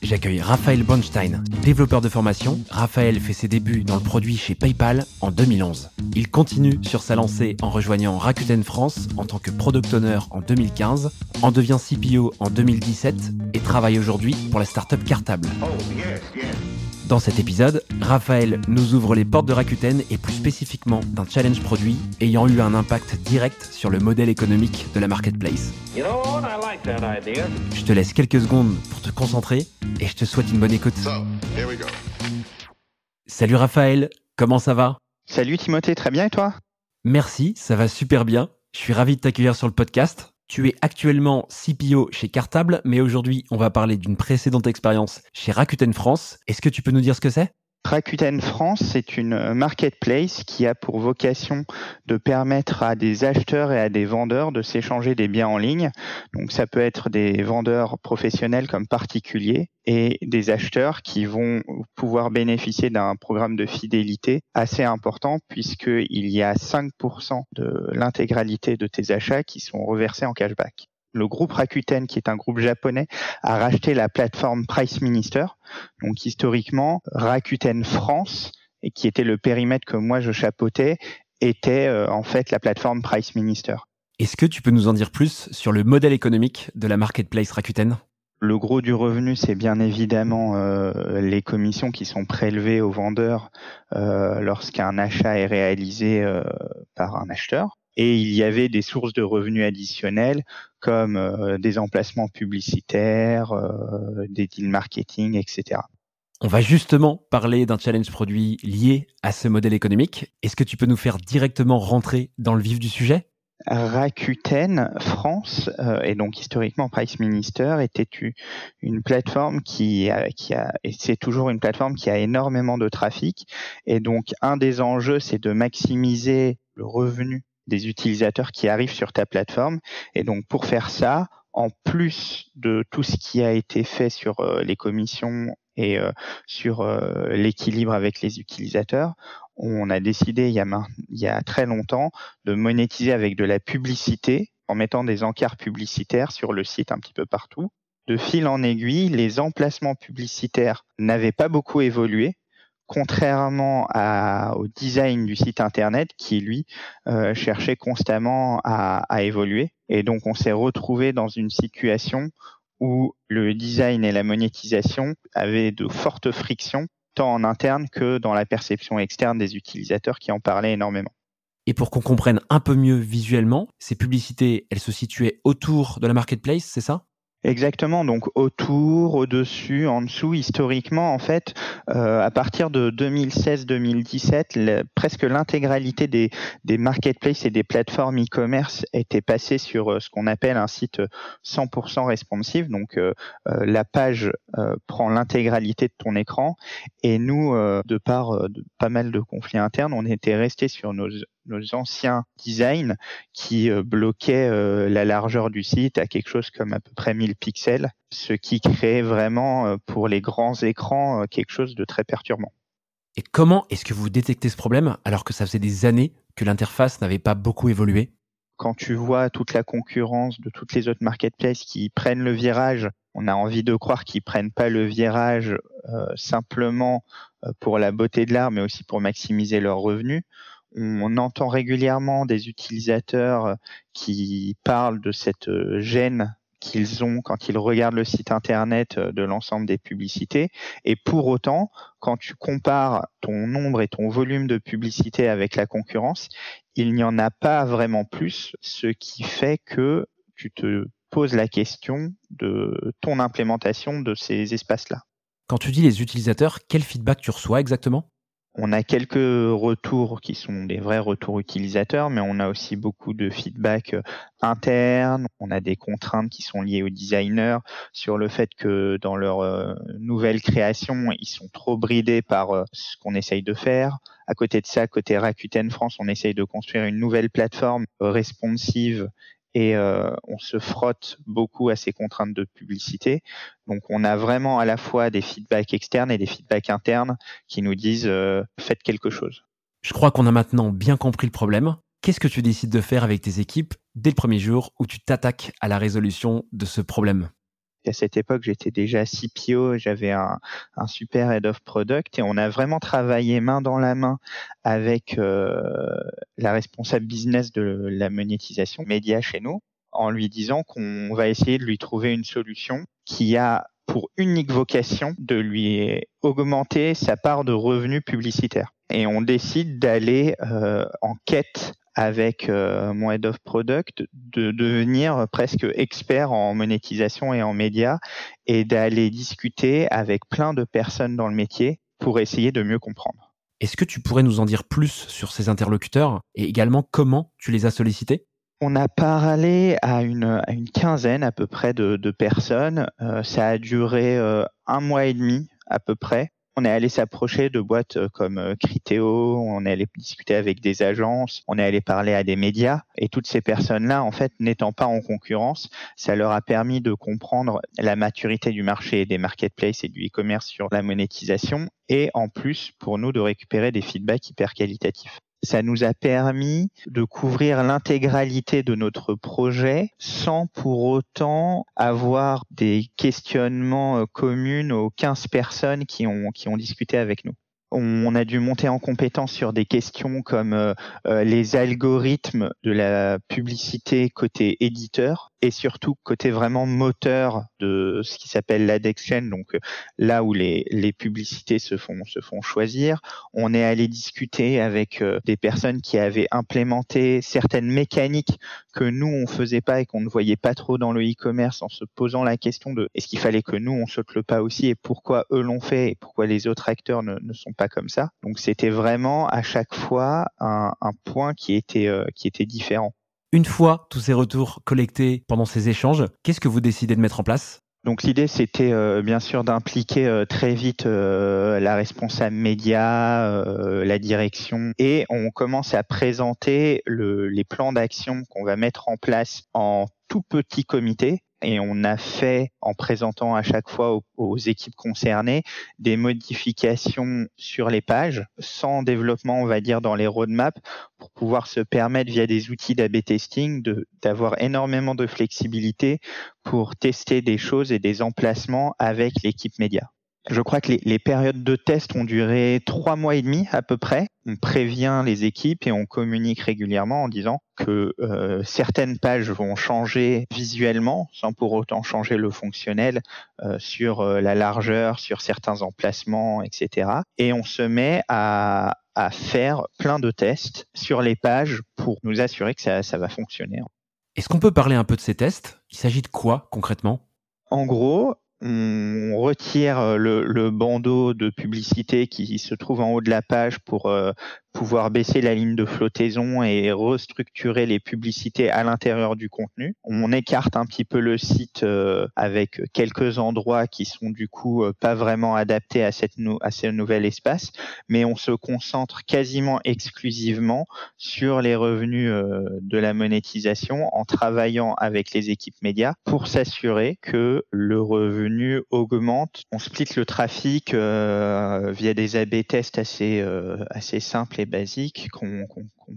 J'accueille Raphaël Bonstein, développeur de formation. Raphaël fait ses débuts dans le produit chez PayPal en 2011. Il continue sur sa lancée en rejoignant Rakuten France en tant que product owner en 2015, en devient CPO en 2017 et travaille aujourd'hui pour la startup Cartable. Dans cet épisode, Raphaël nous ouvre les portes de Rakuten et plus spécifiquement d'un challenge produit ayant eu un impact direct sur le modèle économique de la marketplace. Je te laisse quelques secondes pour te concentrer et je te souhaite une bonne écoute. Salut Raphaël, comment ça va? Salut Timothée, très bien et toi? Merci, ça va super bien. Je suis ravi de t'accueillir sur le podcast. Tu es actuellement CPO chez Cartable, mais aujourd'hui, on va parler d'une précédente expérience chez Rakuten France. Est-ce que tu peux nous dire ce que c'est? Rakuten France, c'est une marketplace qui a pour vocation de permettre à des acheteurs et à des vendeurs de s'échanger des biens en ligne. Donc ça peut être des vendeurs professionnels comme particuliers et des acheteurs qui vont pouvoir bénéficier d'un programme de fidélité assez important puisqu'il y a 5% de l'intégralité de tes achats qui sont reversés en cashback le groupe Rakuten, qui est un groupe japonais, a racheté la plateforme Price Minister. Donc historiquement, Rakuten France, et qui était le périmètre que moi je chapeautais, était euh, en fait la plateforme Price Minister. Est-ce que tu peux nous en dire plus sur le modèle économique de la marketplace Rakuten? Le gros du revenu, c'est bien évidemment euh, les commissions qui sont prélevées aux vendeurs euh, lorsqu'un achat est réalisé par un acheteur et il y avait des sources de revenus additionnels comme euh, des emplacements publicitaires, euh, des deals marketing, etc. On va justement parler d'un challenge produit lié à ce modèle économique. Est-ce que tu peux nous faire directement rentrer dans le vif du sujet? Rakuten France euh, et donc historiquement Price Minister était une plateforme qui a, qui a et c'est toujours une plateforme qui a énormément de trafic et donc un des enjeux c'est de maximiser le revenu des utilisateurs qui arrivent sur ta plateforme. Et donc pour faire ça, en plus de tout ce qui a été fait sur euh, les commissions et euh, sur euh, l'équilibre avec les utilisateurs, on a décidé il y a, il y a très longtemps de monétiser avec de la publicité en mettant des encarts publicitaires sur le site un petit peu partout. De fil en aiguille, les emplacements publicitaires n'avaient pas beaucoup évolué contrairement au design du site internet qui lui euh, cherchait constamment à, évoluer. Et donc on s'est retrouvé dans une situation où le design et la monétisation avaient de fortes frictions, tant en interne que dans la perception externe des utilisateurs qui en parlaient énormément. Et pour qu'on comprenne un peu mieux visuellement, ces publicités, elles se situaient autour de la marketplace, c'est ça? Exactement, donc autour, au-dessus, en dessous, historiquement, en fait, euh, à partir de 2016-2017, presque l'intégralité des, des marketplaces et des plateformes e-commerce était passée sur euh, ce qu'on appelle un site 100% responsive. Donc, euh, la page prend l'intégralité de ton écran et nous, de par de pas mal de conflits internes, on était resté sur nos nos anciens designs qui euh, bloquaient euh, la largeur du site à quelque chose comme à peu près 1000 pixels, ce qui crée vraiment euh, pour les grands écrans quelque chose de très perturbant. Et comment est-ce que vous détectez ce problème alors que ça faisait des années que l'interface n'avait pas beaucoup évolué? Quand tu vois toute la concurrence de toutes les autres marketplaces qui prennent le virage, on a envie de croire qu'ils prennent pas le virage simplement pour la beauté de l'art, mais aussi pour maximiser leurs revenus on entend régulièrement des utilisateurs euh, qui parlent de cette euh, gêne qu'ils ont quand ils regardent le site internet euh, de l'ensemble des publicités. Et pour autant, quand tu compares ton nombre et ton volume de publicités avec la concurrence, il n'y en a pas vraiment plus, ce qui fait que tu te poses la question de ton implémentation de ces espaces-là. Quand tu dis les utilisateurs, quel feedback tu reçois exactement? On a quelques retours qui sont des vrais retours utilisateurs, mais on a aussi beaucoup de feedback euh, interne. On a des contraintes qui sont liées aux designers sur le fait que dans leur euh, nouvelle création, ils sont trop bridés par euh, ce qu'on essaye de faire. À côté de ça, côté Rakuten France, on essaye de construire une nouvelle plateforme responsive et euh, on se frotte beaucoup à ces contraintes de publicité. Donc on a vraiment à la fois des feedbacks externes et des feedbacks internes qui nous disent euh, faites quelque chose. Je crois qu'on a maintenant bien compris le problème. Qu'est-ce que tu décides de faire avec tes équipes dès le premier jour où tu t'attaques à la résolution de ce problème? À cette époque, j'étais déjà CPO, j'avais un, super head of product et on a vraiment travaillé main dans la main avec euh, la responsable business de la monétisation média chez nous en lui disant qu'on va essayer de lui trouver une solution qui a pour unique vocation de lui augmenter sa part de revenus publicitaires. Et on décide d'aller euh, en quête avec euh, mon head of product de devenir presque expert en monétisation et en médias et d'aller discuter avec plein de personnes dans le métier pour essayer de mieux comprendre. Est-ce que tu pourrais nous en dire plus sur ces interlocuteurs et également comment tu les as sollicités? On a parlé à une, une, quinzaine à peu près de, personnes. Euh, ça a duré euh, un mois et demi à peu près on est allé s'approcher de boîtes euh, comme euh, Criteo, on est allé discuter avec des agences, on est allé parler à des médias et toutes ces personnes-là, en fait, n'étant pas en concurrence, ça leur a permis de comprendre la maturité du marché des marketplaces et du e-commerce sur la monétisation et en plus pour nous de récupérer des feedbacks hyper qualitatifs ça nous a permis de couvrir l'intégralité de notre projet sans pour autant avoir des questionnements euh, communs aux 15 personnes qui ont, qui ont discuté avec nous on a dû monter en compétence sur des questions comme euh, euh, les algorithmes de la publicité côté éditeur et surtout côté vraiment moteur de ce qui s'appelle l'AdExchain, donc euh, là où les, les publicités se font se font choisir. On est allé discuter avec des personnes qui avaient implémenté certaines mécaniques que nous on faisait pas et qu'on ne voyait pas trop dans le e-commerce en se posant la question de est-ce qu'il fallait que nous on saute le pas aussi et pourquoi eux l'ont fait et pourquoi les autres acteurs ne, ne sont pas comme ça. Donc c'était vraiment à chaque fois un, point qui était, euh, qui était différent. Une fois tous ces retours collectés pendant ces échanges, qu'est-ce que vous décidez de mettre en place? Donc l'idée c'était euh, bien sûr d'impliquer euh, très vite la responsable média, la direction et on commence à présenter les plans d'action qu'on va mettre en place en tout petit comité et on a fait, en présentant à chaque fois aux, équipes concernées, des modifications sur les pages, sans développement, on va dire, dans les roadmaps, pour pouvoir se permettre, via des outils d'AB testing, d'avoir énormément de flexibilité pour tester des choses et des emplacements avec l'équipe média. Je crois que les, périodes de test ont duré trois mois et demi à peu près. On prévient les équipes et on communique régulièrement en disant que euh, certaines pages vont changer visuellement sans pour autant changer le fonctionnel euh, sur euh, la largeur, sur certains emplacements, etc. Et on se met à, faire plein de tests sur les pages pour nous assurer que ça, ça va fonctionner. Est-ce qu'on peut parler un peu de ces tests? Il s'agit de quoi concrètement? En gros, on retire euh, le, bandeau de publicité qui se trouve en haut de la page pour euh, pouvoir baisser la ligne de flottaison et restructurer les publicités à l'intérieur du contenu. On écarte un petit peu le site euh, avec quelques endroits qui sont du coup euh, pas vraiment adaptés à, cette ce nouvel espace, mais on se concentre quasiment exclusivement sur les revenus de la monétisation en travaillant avec les équipes médias pour s'assurer que le revenu augmente. On split le trafic via des A/B tests assez assez simples et basique qu'on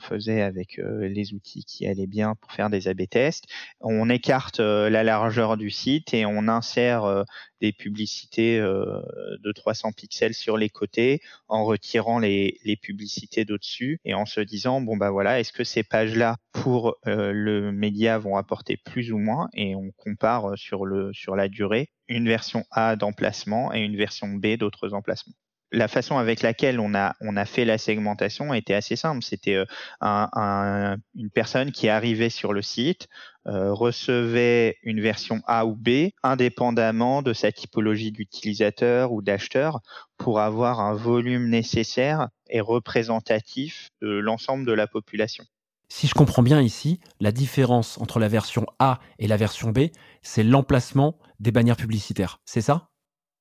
faisait avec euh, les outils qui allaient bien pour faire des A/B tests. On écarte euh, la largeur du site et on insère euh, des publicités de 300 pixels sur les côtés en retirant les, publicités d'au-dessus et en se disant bon bah voilà est-ce que ces pages-là pour le média vont apporter plus ou moins et on compare sur le sur la durée une version A d'emplacement et une version B d'autres emplacements la façon avec laquelle on a on a fait la segmentation était assez simple. C'était euh, un, une personne qui arrivait sur le site, euh, recevait une version A ou B, indépendamment de sa typologie d'utilisateur ou d'acheteur, pour avoir un volume nécessaire et représentatif de l'ensemble de la population. Si je comprends bien ici, la différence entre la version A et la version B, c'est l'emplacement des bannières publicitaires, c'est ça?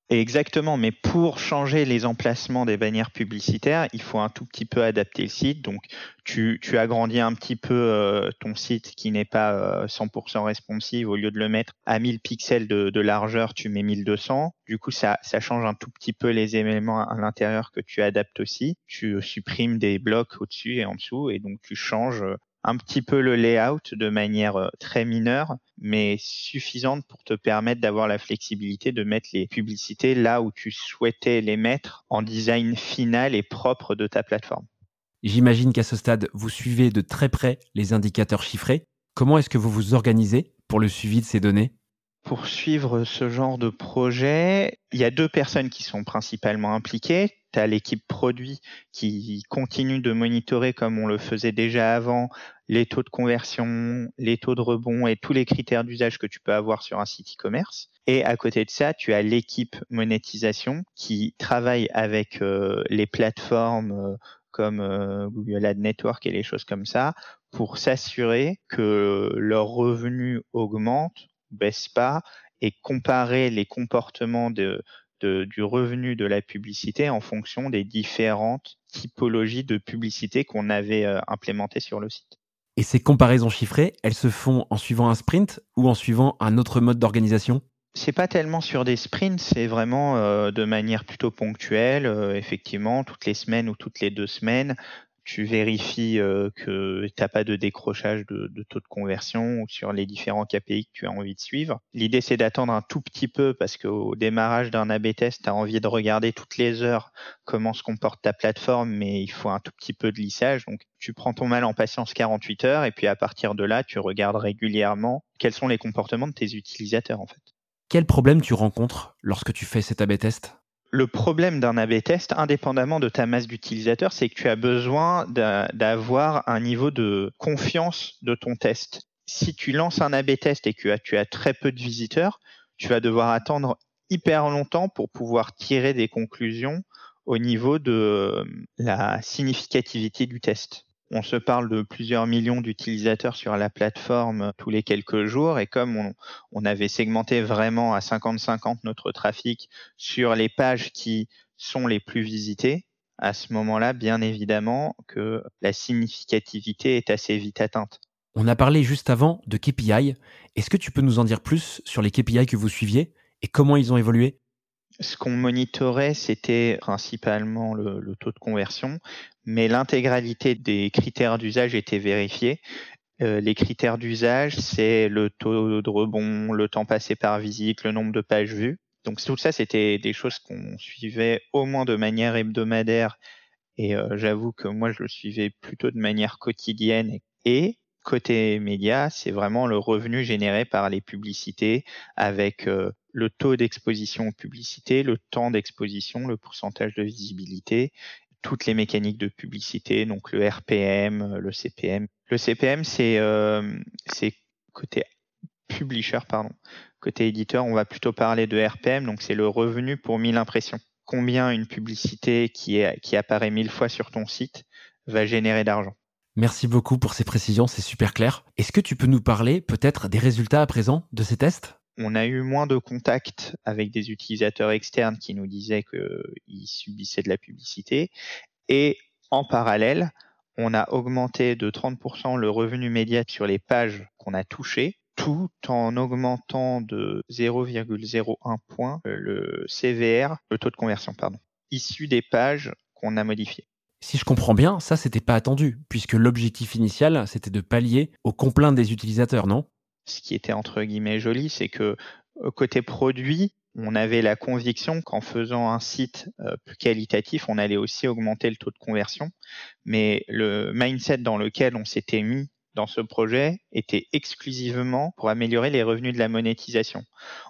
Exactement, mais pour changer les emplacements des bannières publicitaires, il faut un tout petit peu adapter le site. Donc, tu, tu agrandis un petit peu euh, ton site qui n'est pas 100% euh, responsive. Au lieu de le mettre à 1000 pixels de, de, largeur, tu mets 1200. Du coup, ça, ça change un tout petit peu les éléments à l'intérieur que tu adaptes aussi. Tu supprimes des blocs au-dessus et en dessous, et donc tu changes un petit peu le layout de manière euh, très mineure, mais suffisante pour te permettre d'avoir la flexibilité de mettre les publicités là où tu souhaitais les mettre en design final et propre de ta plateforme. J'imagine qu'à ce stade, vous suivez de très près les indicateurs chiffrés. Comment est-ce que vous vous organisez pour le suivi de ces données? Pour suivre ce genre de projet, il y a deux personnes qui sont principalement impliquées. Tu as l'équipe produit qui continue de monitorer comme on le faisait déjà avant les taux de conversion, les taux de rebond et tous les critères d'usage que tu peux avoir sur un site e-commerce. Et à côté de ça, tu as l'équipe monétisation qui travaille avec euh, les plateformes euh, comme euh, Google Ad Network et les choses comme ça pour s'assurer que leurs revenus augmentent baisse pas et comparer les comportements de, du revenu de la publicité en fonction des différentes typologies de publicité qu'on avait implémentées sur le site. Et ces comparaisons chiffrées, elles se font en suivant un sprint ou en suivant un autre mode d'organisation? C'est pas tellement sur des sprints, c'est vraiment euh, de manière plutôt ponctuelle, euh, effectivement, toutes les semaines ou toutes les deux semaines, tu vérifies euh, que tu n'as pas de décrochage de, taux de conversion sur les différents KPI que tu as envie de suivre. L'idée, c'est d'attendre un tout petit peu parce qu'au démarrage d'un A-B test, tu as envie de regarder toutes les heures comment se comporte ta plateforme, mais il faut un tout petit peu de lissage. Donc, tu prends ton mal en patience 48 heures et puis à partir de là, tu regardes régulièrement quels sont les comportements de tes utilisateurs en fait. Quel problème tu rencontres lorsque tu fais cet A-B test? Le problème d'un A-B test, indépendamment de ta masse d'utilisateurs, c'est que tu as besoin d'avoir un niveau de confiance de ton test. Si tu lances un A-B test et que tu as très peu de visiteurs, tu vas devoir attendre hyper longtemps pour pouvoir tirer des conclusions au niveau de la significativité du test on se parle de plusieurs millions d'utilisateurs sur la plateforme tous les quelques jours et comme on, avait segmenté vraiment à 50-50 notre trafic sur les pages qui sont les plus visitées, à ce moment-là, bien évidemment que la significativité est assez vite atteinte. On a parlé juste avant de KPI. Est-ce que tu peux nous en dire plus sur les KPI que vous suiviez et comment ils ont évolué? Ce qu'on monitorait, c'était principalement le, taux de conversion, mais l'intégralité des critères d'usage était vérifiée. Euh, les critères d'usage, c'est le taux de rebond, le temps passé par visite, le nombre de pages vues. Donc tout ça, c'était des choses qu'on suivait au moins de manière hebdomadaire. Et euh, j'avoue que moi, je le suivais plutôt de manière quotidienne. Et côté média, c'est vraiment le revenu généré par les publicités avec euh, le taux d'exposition aux publicités, le temps d'exposition, le pourcentage de visibilité, toutes les mécaniques de publicité, donc le RPM, le CPM. Le CPM, c'est euh, côté publisher, pardon. Côté éditeur, on va plutôt parler de RPM, donc c'est le revenu pour 1000 impressions. Combien une publicité qui, est, qui apparaît 1000 fois sur ton site va générer d'argent? Merci beaucoup pour ces précisions, c'est super clair. Est-ce que tu peux nous parler peut-être des résultats à présent de ces tests? On a eu moins de contacts avec des utilisateurs externes qui nous disaient qu'ils subissaient de la publicité. Et en parallèle, on a augmenté de 30% le revenu média sur les pages qu'on a touchées, tout en augmentant de 0,01 point le CVR, le taux de conversion, pardon, issu des pages qu'on a modifiées. Si je comprends bien, ça c'était pas attendu, puisque l'objectif initial c'était de pallier aux complaintes des utilisateurs, non? Ce qui était entre guillemets joli, c'est que euh, côté produit, on avait la conviction qu'en faisant un site euh, plus qualitatif, on allait aussi augmenter le taux de conversion. Mais le mindset dans lequel on s'était mis dans ce projet était exclusivement pour améliorer les revenus de la monétisation.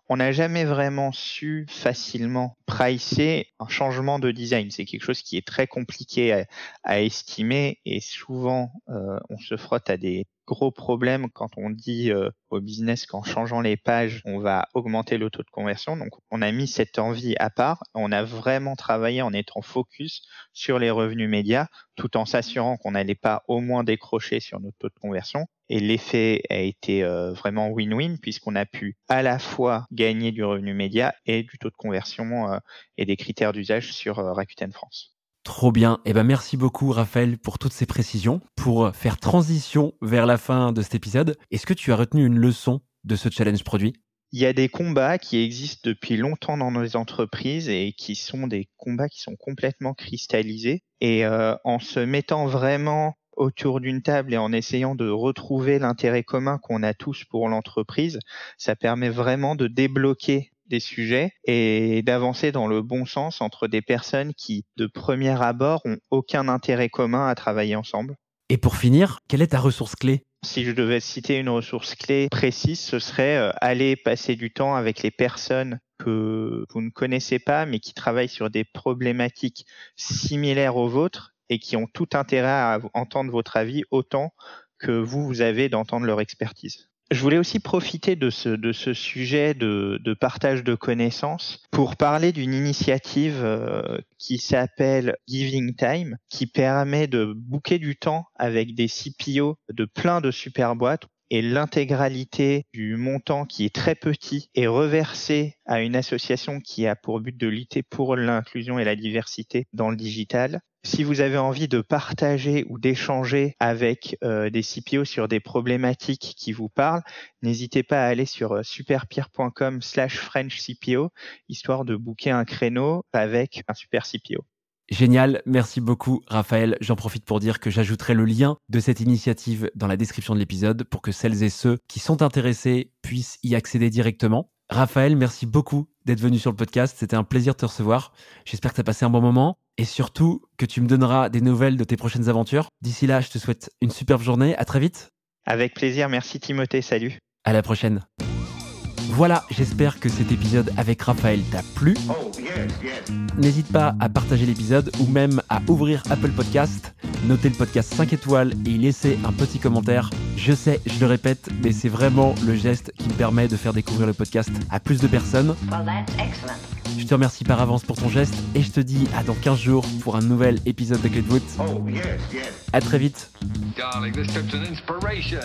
On n'a jamais vraiment su facilement pricer un changement de design. C'est quelque chose qui est très compliqué à, estimer et souvent euh, on se frotte à des gros problèmes quand on dit euh, au business qu'en changeant les pages, on va augmenter le taux de conversion. Donc, on a mis cette envie à part. On a vraiment travaillé en étant focus sur les revenus médias, tout en s'assurant qu'on n'allait pas au moins décrocher sur notre taux de conversion. Et l'effet a été euh, vraiment win-win puisqu'on a pu à la fois gagner du revenu média et du taux de conversion euh, et des critères d'usage sur euh, Rakuten France. Trop bien. Eh ben, merci beaucoup, Raphaël, pour toutes ces précisions. Pour faire transition vers la fin de cet épisode, est-ce que tu as retenu une leçon de ce challenge produit? Il y a des combats qui existent depuis longtemps dans nos entreprises et qui sont des combats qui sont complètement cristallisés. Et en se mettant vraiment autour d'une table et en essayant de retrouver l'intérêt commun qu'on a tous pour l'entreprise, ça permet vraiment de débloquer des sujets et d'avancer dans le bon sens entre des personnes qui, de premier abord, ont aucun intérêt commun à travailler ensemble. Et pour finir, quelle est ta ressource clé? Si je devais citer une ressource clé précise, ce serait euh, aller passer du temps avec les personnes que vous ne connaissez pas, mais qui travaillent sur des problématiques similaires aux vôtres et qui ont tout intérêt à entendre votre avis autant que vous, vous avez d'entendre leur expertise. Je voulais aussi profiter de ce, sujet de, partage de connaissances pour parler d'une initiative euh, qui s'appelle Giving Time, qui permet de booker du temps avec des CPO de plein de super boîtes et l'intégralité du montant qui est très petit est reversé à une association qui a pour but de lutter pour l'inclusion et la diversité dans le digital. Si vous avez envie de partager ou d'échanger avec euh, des CPO sur des problématiques qui vous parlent, n'hésitez pas à aller sur euh, superpeer.com slash French CPO, histoire de booker un créneau avec un super CPO. Génial, merci beaucoup Raphaël. J'en profite pour dire que j'ajouterai le lien de cette initiative dans la description de l'épisode pour que celles et ceux qui sont intéressés puissent y accéder directement. Raphaël, merci beaucoup d'être venu sur le podcast. C'était un plaisir de te recevoir. J'espère que tu as passé un bon moment et surtout que tu me donneras des nouvelles de tes prochaines aventures. D'ici là, je te souhaite une superbe journée. À très vite. Avec plaisir. Merci Timothée. Salut. À la prochaine. Voilà, j'espère que cet épisode avec Raphaël t'a plu. Oh, N'hésite pas à partager l'épisode ou même à ouvrir Apple Podcast, noter le podcast 5 étoiles et y laisser un petit commentaire. Je sais, je le répète, mais c'est vraiment le geste qui me permet de faire découvrir le podcast à plus de personnes. je te remercie par avance pour ton geste et je te dis à dans 15 jours pour un nouvel épisode de Clé Oh, À très vite. Darling, this trip's an inspiration.